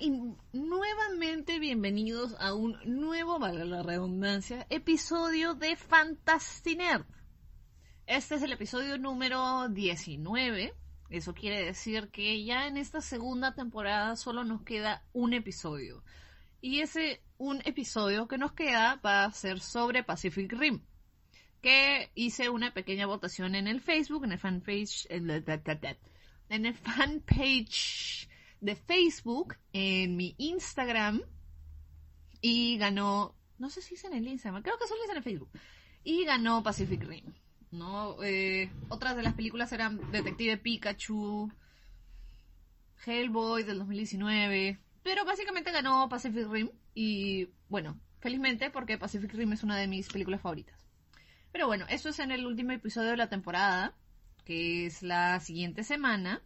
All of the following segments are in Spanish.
y nuevamente bienvenidos a un nuevo, valga la redundancia, episodio de Fantastinerd. Este es el episodio número 19. Eso quiere decir que ya en esta segunda temporada solo nos queda un episodio. Y ese un episodio que nos queda va a ser sobre Pacific Rim. Que hice una pequeña votación en el Facebook, en el fanpage, en el fanpage de Facebook, en mi Instagram, y ganó, no sé si es en el Instagram, creo que solo es en Facebook, y ganó Pacific Rim. ¿no? Eh, otras de las películas eran Detective Pikachu, Hellboy del 2019, pero básicamente ganó Pacific Rim y bueno, felizmente porque Pacific Rim es una de mis películas favoritas. Pero bueno, eso es en el último episodio de la temporada, que es la siguiente semana.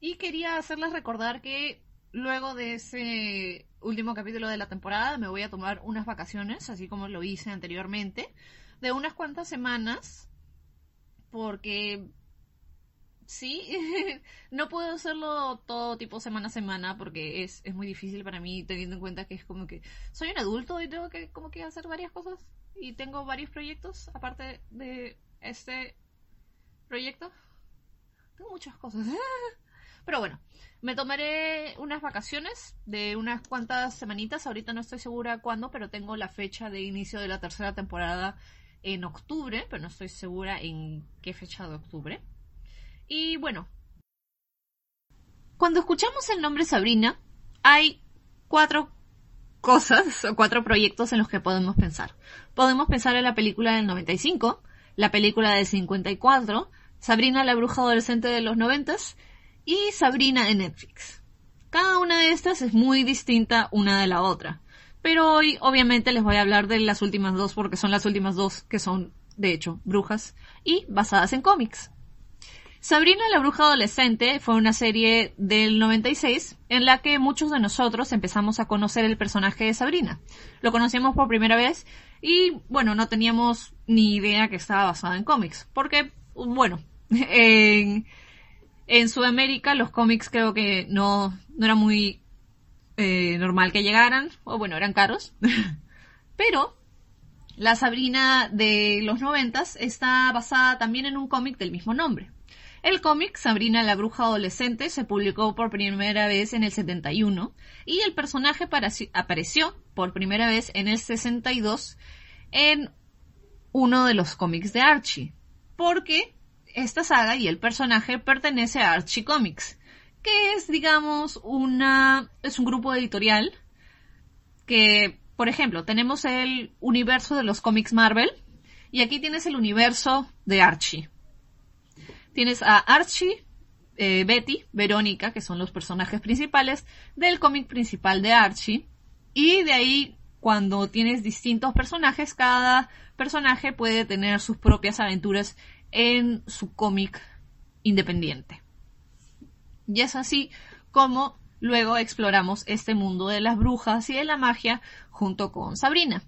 Y quería hacerles recordar que luego de ese último capítulo de la temporada me voy a tomar unas vacaciones, así como lo hice anteriormente, de unas cuantas semanas, porque sí, no puedo hacerlo todo tipo semana a semana porque es, es muy difícil para mí teniendo en cuenta que es como que soy un adulto y tengo que como que hacer varias cosas y tengo varios proyectos aparte de este proyecto. Tengo muchas cosas. Pero bueno, me tomaré unas vacaciones de unas cuantas semanitas. Ahorita no estoy segura cuándo, pero tengo la fecha de inicio de la tercera temporada en octubre, pero no estoy segura en qué fecha de octubre. Y bueno, cuando escuchamos el nombre Sabrina, hay cuatro cosas o cuatro proyectos en los que podemos pensar. Podemos pensar en la película del 95, la película del 54, Sabrina la bruja adolescente de los noventas y Sabrina en Netflix. Cada una de estas es muy distinta una de la otra. Pero hoy obviamente les voy a hablar de las últimas dos porque son las últimas dos que son, de hecho, brujas y basadas en cómics. Sabrina la bruja adolescente fue una serie del 96 en la que muchos de nosotros empezamos a conocer el personaje de Sabrina. Lo conocíamos por primera vez y bueno, no teníamos ni idea que estaba basada en cómics. Porque, bueno, en, en Sudamérica los cómics creo que no, no era muy eh, normal que llegaran, o bueno, eran caros. Pero la Sabrina de los noventas está basada también en un cómic del mismo nombre. El cómic Sabrina la bruja adolescente se publicó por primera vez en el 71 y el personaje apareció por primera vez en el 62 en uno de los cómics de Archie. Porque esta saga y el personaje pertenece a Archie Comics, que es, digamos, una, es un grupo editorial que, por ejemplo, tenemos el universo de los cómics Marvel y aquí tienes el universo de Archie. Tienes a Archie, eh, Betty, Verónica, que son los personajes principales del cómic principal de Archie. Y de ahí, cuando tienes distintos personajes, cada personaje puede tener sus propias aventuras en su cómic independiente. Y es así como luego exploramos este mundo de las brujas y de la magia junto con Sabrina.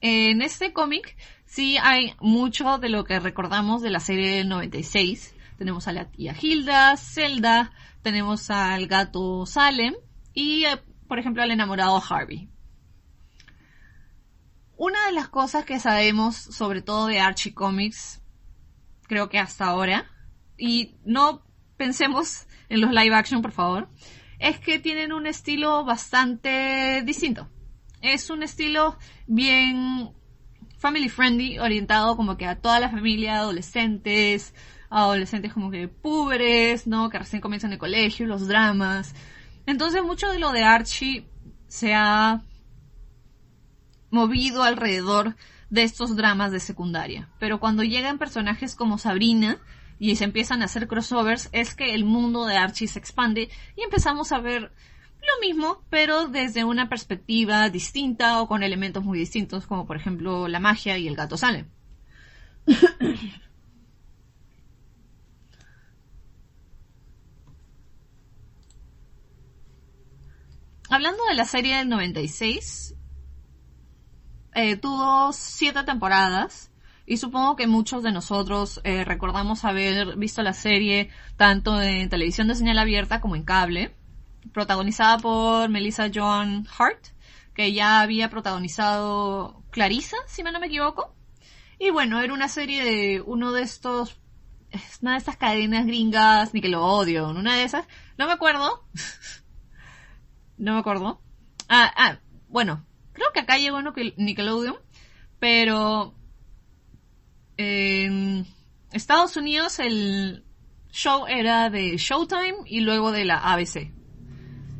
En este cómic sí hay mucho de lo que recordamos de la serie del 96. Tenemos a la tía Hilda, Zelda, tenemos al gato Salem y, eh, por ejemplo, al enamorado Harvey. Una de las cosas que sabemos, sobre todo de Archie Comics, creo que hasta ahora, y no pensemos en los live action, por favor, es que tienen un estilo bastante distinto. Es un estilo bien family friendly, orientado como que a toda la familia, adolescentes, adolescentes como que púberes, ¿no? Que recién comienzan el colegio, los dramas. Entonces mucho de lo de Archie se ha movido alrededor de estos dramas de secundaria. Pero cuando llegan personajes como Sabrina y se empiezan a hacer crossovers, es que el mundo de Archie se expande y empezamos a ver lo mismo, pero desde una perspectiva distinta o con elementos muy distintos, como por ejemplo la magia y el gato sale. Hablando de la serie del 96, eh, tuvo siete temporadas y supongo que muchos de nosotros eh, recordamos haber visto la serie tanto en televisión de señal abierta como en cable. protagonizada por Melissa Joan Hart, que ya había protagonizado Clarissa, si no me equivoco. Y bueno, era una serie de uno de estos, una de estas cadenas gringas, Nickelodeon, una de esas, no me acuerdo. no me acuerdo. Ah, ah, bueno, creo que acá llegó Nickelodeon, pero en Estados Unidos el show era de Showtime y luego de la ABC.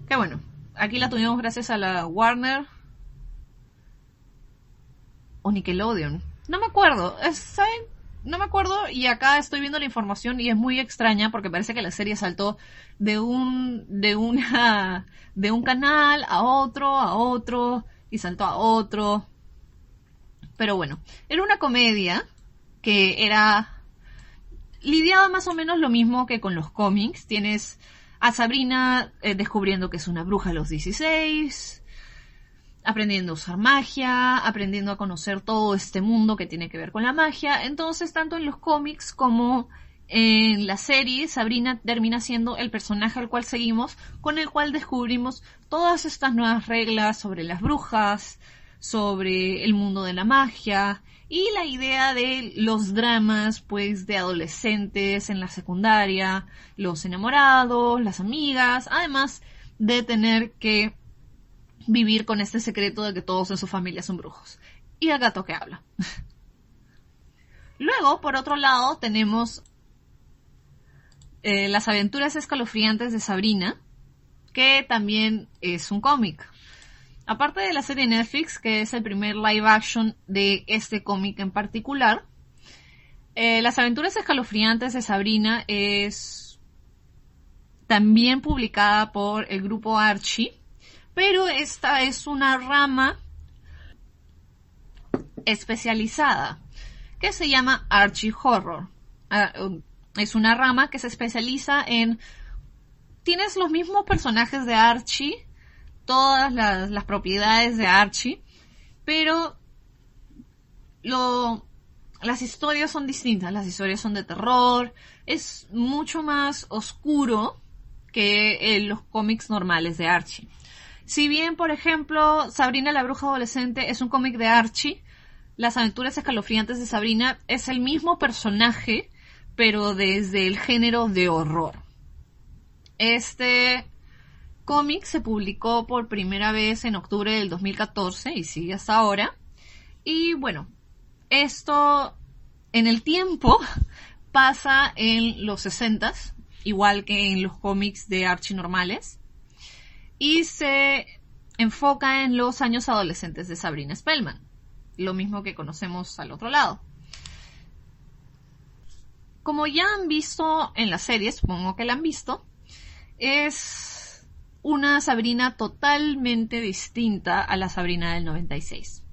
Que bueno, aquí la tuvimos gracias a la Warner o Nickelodeon. No me acuerdo, ¿saben? No me acuerdo y acá estoy viendo la información y es muy extraña porque parece que la serie saltó de un de una de un canal a otro, a otro y saltó a otro. Pero bueno, era una comedia que era lidiaba más o menos lo mismo que con los cómics. Tienes a Sabrina eh, descubriendo que es una bruja a los 16, aprendiendo a usar magia, aprendiendo a conocer todo este mundo que tiene que ver con la magia. Entonces, tanto en los cómics como en la serie, Sabrina termina siendo el personaje al cual seguimos, con el cual descubrimos todas estas nuevas reglas sobre las brujas, sobre el mundo de la magia, y la idea de los dramas, pues, de adolescentes en la secundaria, los enamorados, las amigas, además de tener que vivir con este secreto de que todos en su familia son brujos. Y el gato que habla. Luego, por otro lado, tenemos eh, Las aventuras escalofriantes de Sabrina, que también es un cómic. Aparte de la serie Netflix, que es el primer live action de este cómic en particular, eh, Las aventuras escalofriantes de Sabrina es también publicada por el grupo Archie, pero esta es una rama especializada que se llama Archie Horror. Ah, um, es una rama que se especializa en... Tienes los mismos personajes de Archie, todas las, propiedades de Archie, pero lo, las historias son distintas, las historias son de terror, es mucho más oscuro que los cómics normales de Archie. Si bien, por ejemplo, Sabrina la Bruja Adolescente es un cómic de Archie, Las aventuras escalofriantes de Sabrina es el mismo personaje, pero desde el género de horror. Este cómic se publicó por primera vez en octubre del 2014 y sigue hasta ahora. Y bueno, esto en el tiempo pasa en los 60 igual que en los cómics de Archie normales, y se enfoca en los años adolescentes de Sabrina Spellman, lo mismo que conocemos al otro lado. Como ya han visto en la serie, supongo que la han visto, es una Sabrina totalmente distinta a la Sabrina del 96.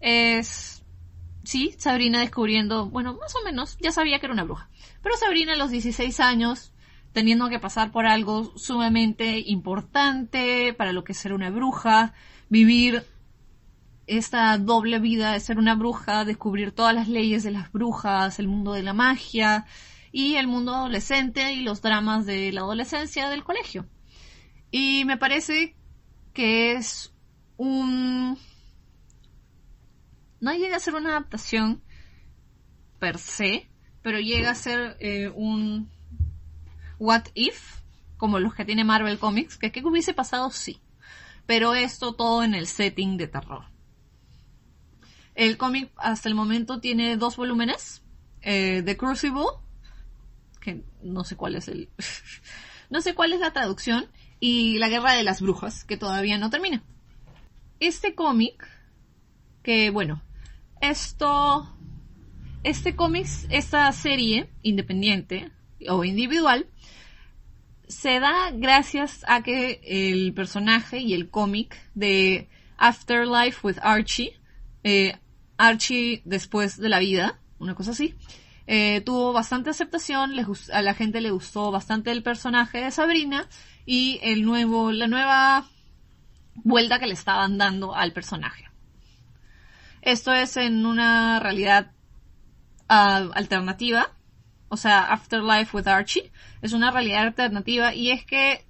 Es, sí, Sabrina descubriendo, bueno, más o menos, ya sabía que era una bruja. Pero Sabrina a los 16 años, teniendo que pasar por algo sumamente importante para lo que es ser una bruja, vivir esta doble vida de ser una bruja, descubrir todas las leyes de las brujas, el mundo de la magia y el mundo adolescente y los dramas de la adolescencia del colegio. Y me parece que es un... No llega a ser una adaptación per se, pero llega a ser eh, un what if, como los que tiene Marvel Comics, que qué hubiese pasado sí. Pero esto todo en el setting de terror. El cómic hasta el momento tiene dos volúmenes. Eh, The Crucible, que no sé cuál es el... no sé cuál es la traducción y La Guerra de las Brujas, que todavía no termina. Este cómic, que bueno, esto, este cómic, esta serie independiente o individual, se da gracias a que el personaje y el cómic de Afterlife with Archie, eh, Archie después de la vida, una cosa así, eh, tuvo bastante aceptación, a la gente le gustó bastante el personaje de Sabrina y el nuevo, la nueva vuelta que le estaban dando al personaje. Esto es en una realidad ah, alternativa, o sea, Afterlife with Archie, es una realidad alternativa y es que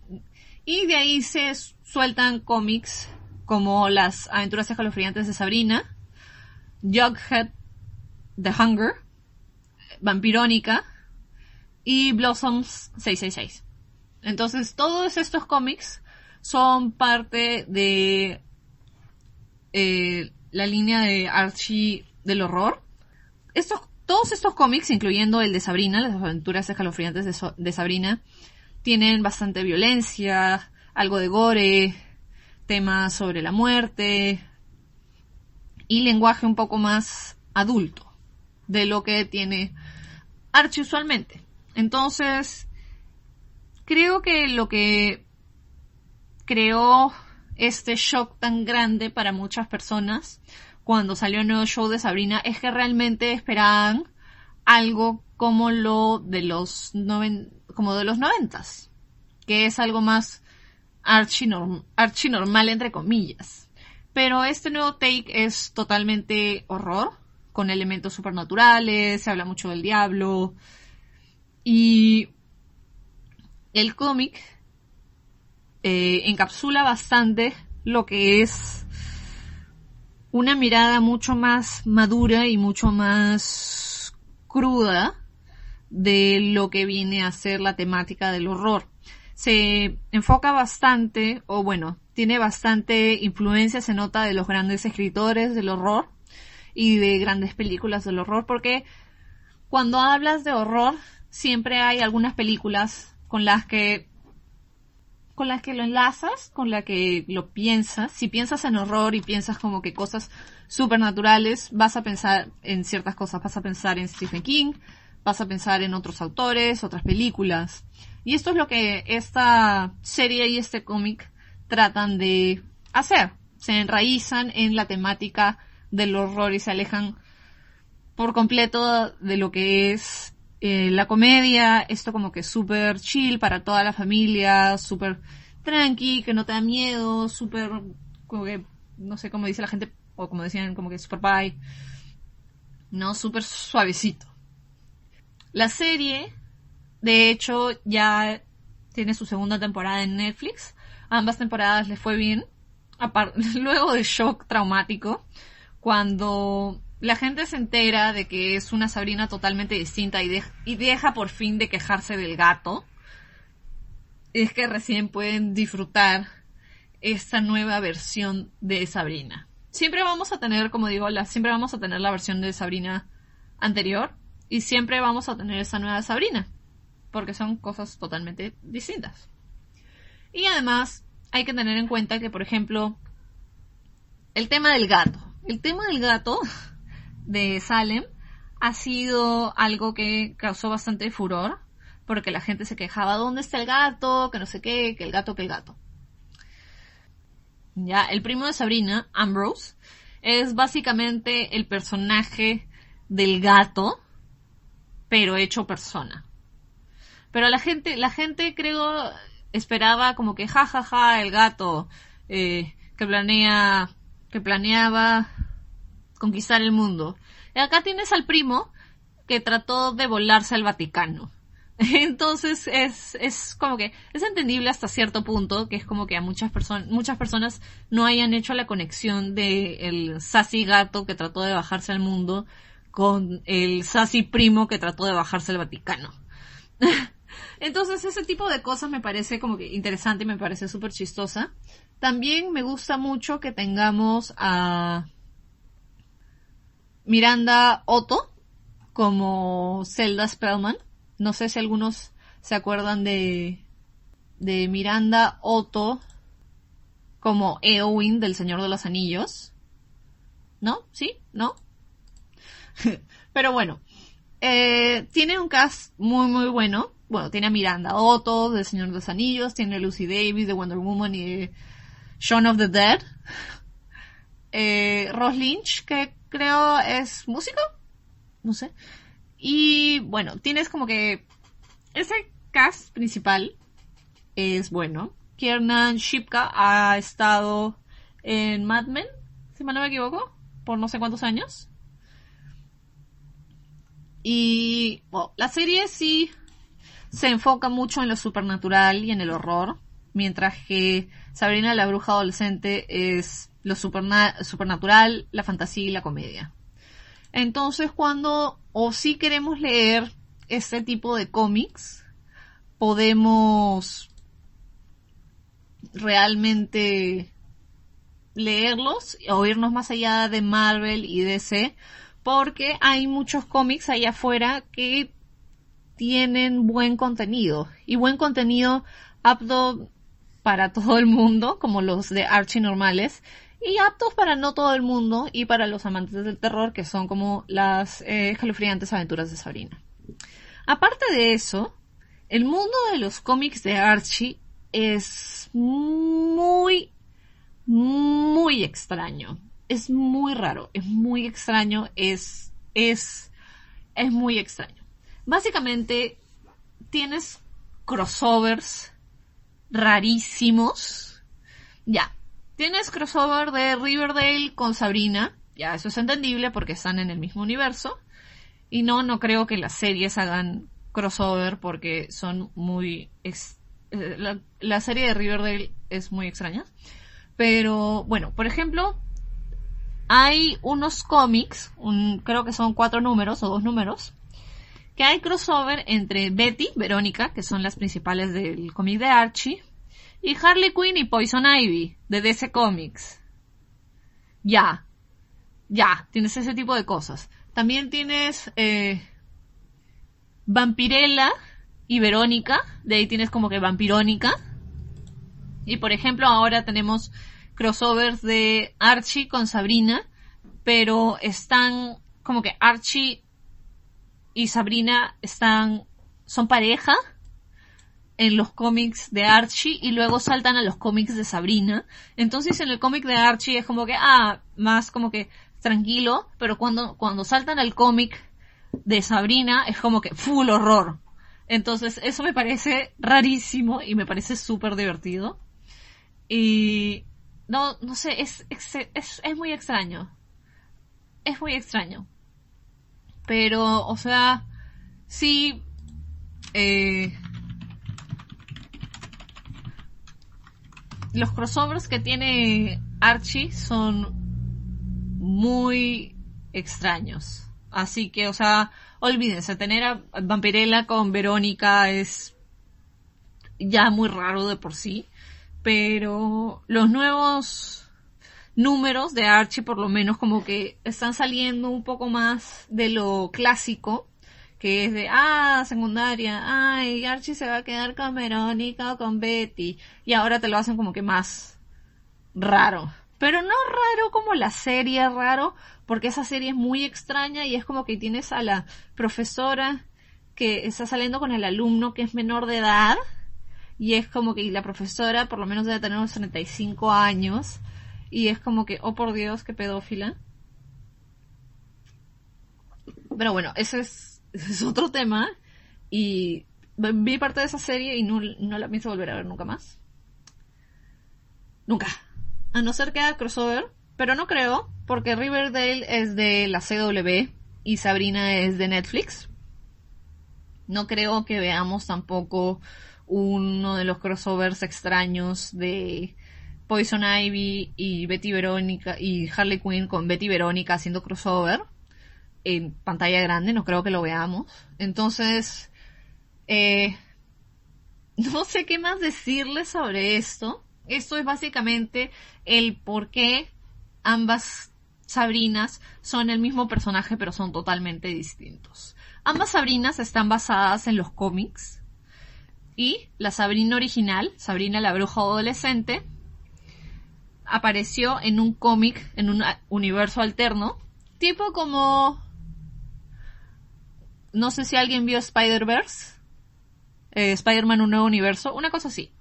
Y de ahí se sueltan cómics como Las aventuras escalofriantes de Sabrina, Jughead The Hunger, Vampirónica y Blossoms 666. Entonces, todos estos cómics son parte de eh, la línea de Archie del horror. Estos, todos estos cómics, incluyendo el de Sabrina, las aventuras escalofriantes de, de Sabrina, tienen bastante violencia, algo de gore, temas sobre la muerte y lenguaje un poco más adulto de lo que tiene Archie usualmente. Entonces, creo que lo que creó este shock tan grande para muchas personas cuando salió el nuevo show de Sabrina es que realmente esperaban algo como lo de los como de los noventas, que es algo más archi, normal entre comillas. Pero este nuevo take es totalmente horror, con elementos supernaturales, se habla mucho del diablo. Y el cómic eh, encapsula bastante lo que es una mirada mucho más madura y mucho más cruda de lo que viene a ser la temática del horror. Se enfoca bastante, o bueno, tiene bastante influencia, se nota de los grandes escritores del horror y de grandes películas del horror, porque cuando hablas de horror, siempre hay algunas películas con las que con las que lo enlazas, con las que lo piensas. Si piensas en horror y piensas como que cosas supernaturales, vas a pensar en ciertas cosas, vas a pensar en Stephen King, vas a pensar en otros autores, otras películas. Y esto es lo que esta serie y este cómic tratan de hacer. Se enraizan en la temática del horror y se alejan por completo de lo que es eh, la comedia, esto como que súper chill para toda la familia, súper tranqui, que no te da miedo, súper, como que, no sé cómo dice la gente, o como decían, como que super bye, no, súper suavecito. La serie, de hecho, ya tiene su segunda temporada en Netflix, ambas temporadas le fue bien, luego de shock traumático, cuando la gente se entera de que es una Sabrina totalmente distinta y, y deja por fin de quejarse del gato, es que recién pueden disfrutar esta nueva versión de Sabrina. Siempre vamos a tener, como digo, la, siempre vamos a tener la versión de Sabrina anterior y siempre vamos a tener esa nueva Sabrina, porque son cosas totalmente distintas. Y además hay que tener en cuenta que, por ejemplo, el tema del gato. El tema del gato de Salem ha sido algo que causó bastante furor, porque la gente se quejaba, ¿dónde está el gato? Que no sé qué, que el gato, que el gato. Ya, el primo de Sabrina, Ambrose, es básicamente el personaje del gato, pero hecho persona. Pero la gente, la gente creo, esperaba como que jajaja, ja, ja, el gato, eh, que planea, que planeaba conquistar el mundo. Y acá tienes al primo que trató de volarse al Vaticano. Entonces es, es como que es entendible hasta cierto punto que es como que a muchas personas muchas personas no hayan hecho la conexión de el sassy gato que trató de bajarse al mundo con el sassy primo que trató de bajarse al Vaticano. Entonces ese tipo de cosas me parece como que interesante y me parece súper chistosa. También me gusta mucho que tengamos a Miranda Otto como Zelda Spellman. No sé si algunos se acuerdan de, de Miranda Otto como Eowyn del Señor de los Anillos. ¿No? ¿Sí? ¿No? Pero bueno, eh, tiene un cast muy muy bueno. Bueno, tiene a Miranda Otto del Señor de los Anillos, tiene a Lucy Davis de Wonder Woman y Shaun of the Dead. Eh, Ross Lynch, que creo es músico, no sé. Y bueno, tienes como que ese cast principal es bueno. Kiernan Shipka ha estado en Mad Men, si mal no me equivoco, por no sé cuántos años. Y bueno, la serie sí se enfoca mucho en lo supernatural y en el horror. mientras que Sabrina la bruja adolescente es lo supernatural, la fantasía y la comedia. Entonces cuando o si queremos leer este tipo de cómics, podemos realmente leerlos o irnos más allá de Marvel y DC, porque hay muchos cómics allá afuera que tienen buen contenido y buen contenido apto para todo el mundo, como los de Archie normales, y aptos para no todo el mundo y para los amantes del terror, que son como las eh, escalofriantes aventuras de Sabrina. Aparte de eso, el mundo de los cómics de Archie es muy, muy extraño. Es muy raro, es muy extraño, es, es, es muy extraño. Básicamente, tienes crossovers rarísimos. Ya. Tienes crossover de Riverdale con Sabrina. Ya, eso es entendible porque están en el mismo universo. Y no, no creo que las series hagan crossover porque son muy... Eh, la, serie de Riverdale es muy extraña. Pero bueno, por ejemplo, hay unos cómics, un, creo que son cuatro números o dos números, que hay crossover entre Betty, Verónica, que son las principales del cómic de Archie, y Harley Quinn y Poison Ivy, de DC Comics. Ya. Ya, tienes ese tipo de cosas. También tienes eh, Vampirella y Verónica, de ahí tienes como que Vampirónica. Y por ejemplo ahora tenemos crossovers de Archie con Sabrina, pero están como que Archie y Sabrina están, son pareja en los cómics de Archie y luego saltan a los cómics de Sabrina. Entonces en el cómic de Archie es como que, ah, más como que tranquilo, pero cuando, cuando saltan al cómic de Sabrina es como que full horror. Entonces eso me parece rarísimo y me parece súper divertido. Y no, no sé, es, es, es muy extraño. Es muy extraño. Pero, o sea, sí, eh, los crossovers que tiene Archie son muy extraños. Así que, o sea, olvídense, tener a Vampirella con Verónica es ya muy raro de por sí. Pero los nuevos números de Archie por lo menos como que están saliendo un poco más de lo clásico, que es de, ah, secundaria, ay, Archie se va a quedar con Verónica o con Betty, y ahora te lo hacen como que más raro. Pero no raro como la serie raro, porque esa serie es muy extraña y es como que tienes a la profesora que está saliendo con el alumno que es menor de edad, y es como que la profesora por lo menos debe tener unos 35 años, y es como que, oh por Dios, qué pedófila. Pero bueno, ese es, es otro tema. Y vi parte de esa serie y no, no la pienso volver a ver nunca más. Nunca. A no ser que haga crossover. Pero no creo, porque Riverdale es de la CW y Sabrina es de Netflix. No creo que veamos tampoco uno de los crossovers extraños de Poison Ivy y Betty Verónica y Harley Quinn con Betty Verónica haciendo crossover en pantalla grande, no creo que lo veamos. Entonces, eh, no sé qué más decirles sobre esto. Esto es básicamente el por qué ambas Sabrinas son el mismo personaje pero son totalmente distintos. Ambas Sabrinas están basadas en los cómics y la Sabrina original, Sabrina la bruja adolescente, apareció en un cómic, en un universo alterno, tipo como... No sé si alguien vio Spider-Verse, eh, Spider-Man un nuevo universo, una cosa así.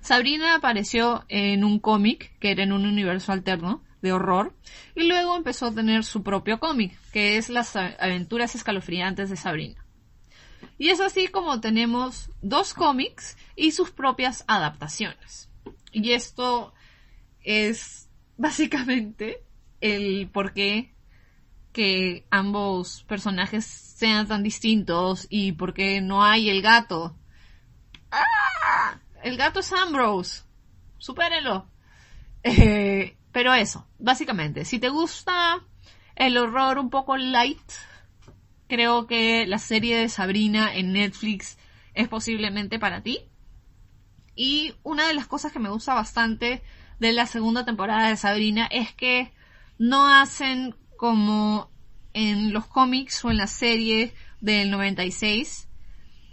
Sabrina apareció en un cómic, que era en un universo alterno, de horror, y luego empezó a tener su propio cómic, que es Las aventuras escalofriantes de Sabrina. Y es así como tenemos dos cómics y sus propias adaptaciones. Y esto es básicamente el por qué que ambos personajes sean tan distintos y por qué no hay el gato. ¡Ah! el gato es Ambrose. Supérenlo. Eh, pero eso, básicamente, si te gusta el horror un poco light, creo que la serie de Sabrina en Netflix es posiblemente para ti. Y una de las cosas que me gusta bastante de la segunda temporada de Sabrina es que no hacen como en los cómics o en la serie del 96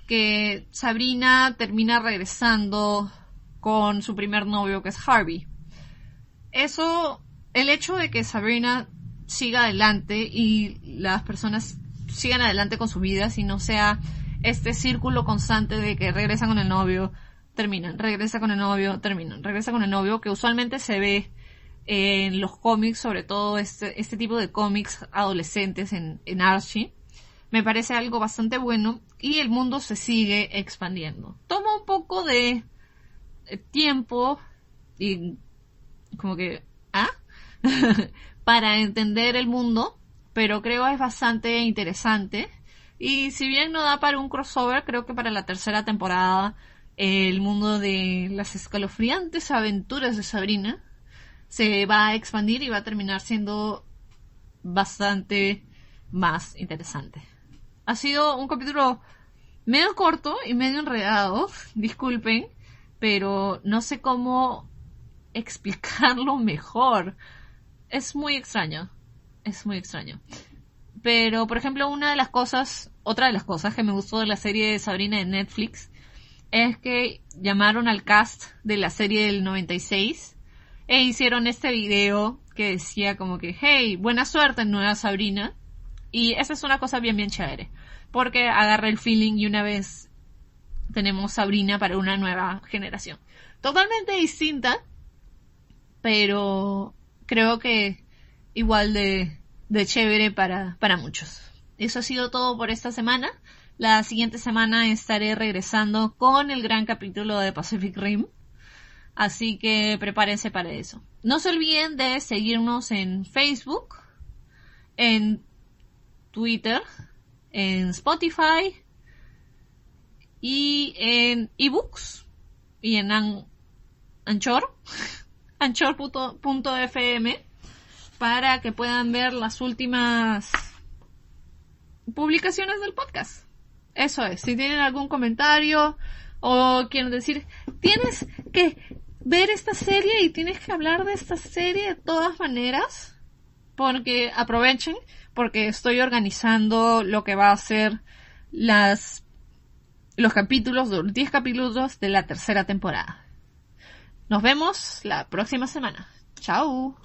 que Sabrina termina regresando con su primer novio que es Harvey. Eso, el hecho de que Sabrina siga adelante y las personas sigan adelante con su vida, si no sea este círculo constante de que regresan con el novio, terminan, regresa con el novio, terminan, regresa con el novio, que usualmente se ve en los cómics, sobre todo este, este tipo de cómics adolescentes en, Archie. Me parece algo bastante bueno y el mundo se sigue expandiendo. Toma un poco de tiempo y como que, ¿ah? para entender el mundo, pero creo es bastante interesante. Y si bien no da para un crossover, creo que para la tercera temporada el mundo de las escalofriantes aventuras de Sabrina se va a expandir y va a terminar siendo bastante más interesante. Ha sido un capítulo medio corto y medio enredado, disculpen, pero no sé cómo explicarlo mejor. Es muy extraño, es muy extraño. Pero, por ejemplo, una de las cosas, otra de las cosas que me gustó de la serie de Sabrina de Netflix es que llamaron al cast de la serie del 96 e hicieron este video que decía como que, hey, buena suerte en Nueva Sabrina. Y esa es una cosa bien, bien chévere. Porque agarra el feeling y una vez tenemos Sabrina para una nueva generación. Totalmente distinta, pero creo que igual de, de chévere para, para muchos. Eso ha sido todo por esta semana. La siguiente semana estaré regresando con el gran capítulo de Pacific Rim. Así que prepárense para eso. No se olviden de seguirnos en Facebook, en Twitter, en Spotify y en ebooks y en Anchor, anchor.fm para que puedan ver las últimas publicaciones del podcast. Eso es, si tienen algún comentario o quieren decir, tienes que ver esta serie y tienes que hablar de esta serie de todas maneras, porque aprovechen, porque estoy organizando lo que va a ser las los capítulos, los 10 capítulos de la tercera temporada. Nos vemos la próxima semana. Chao.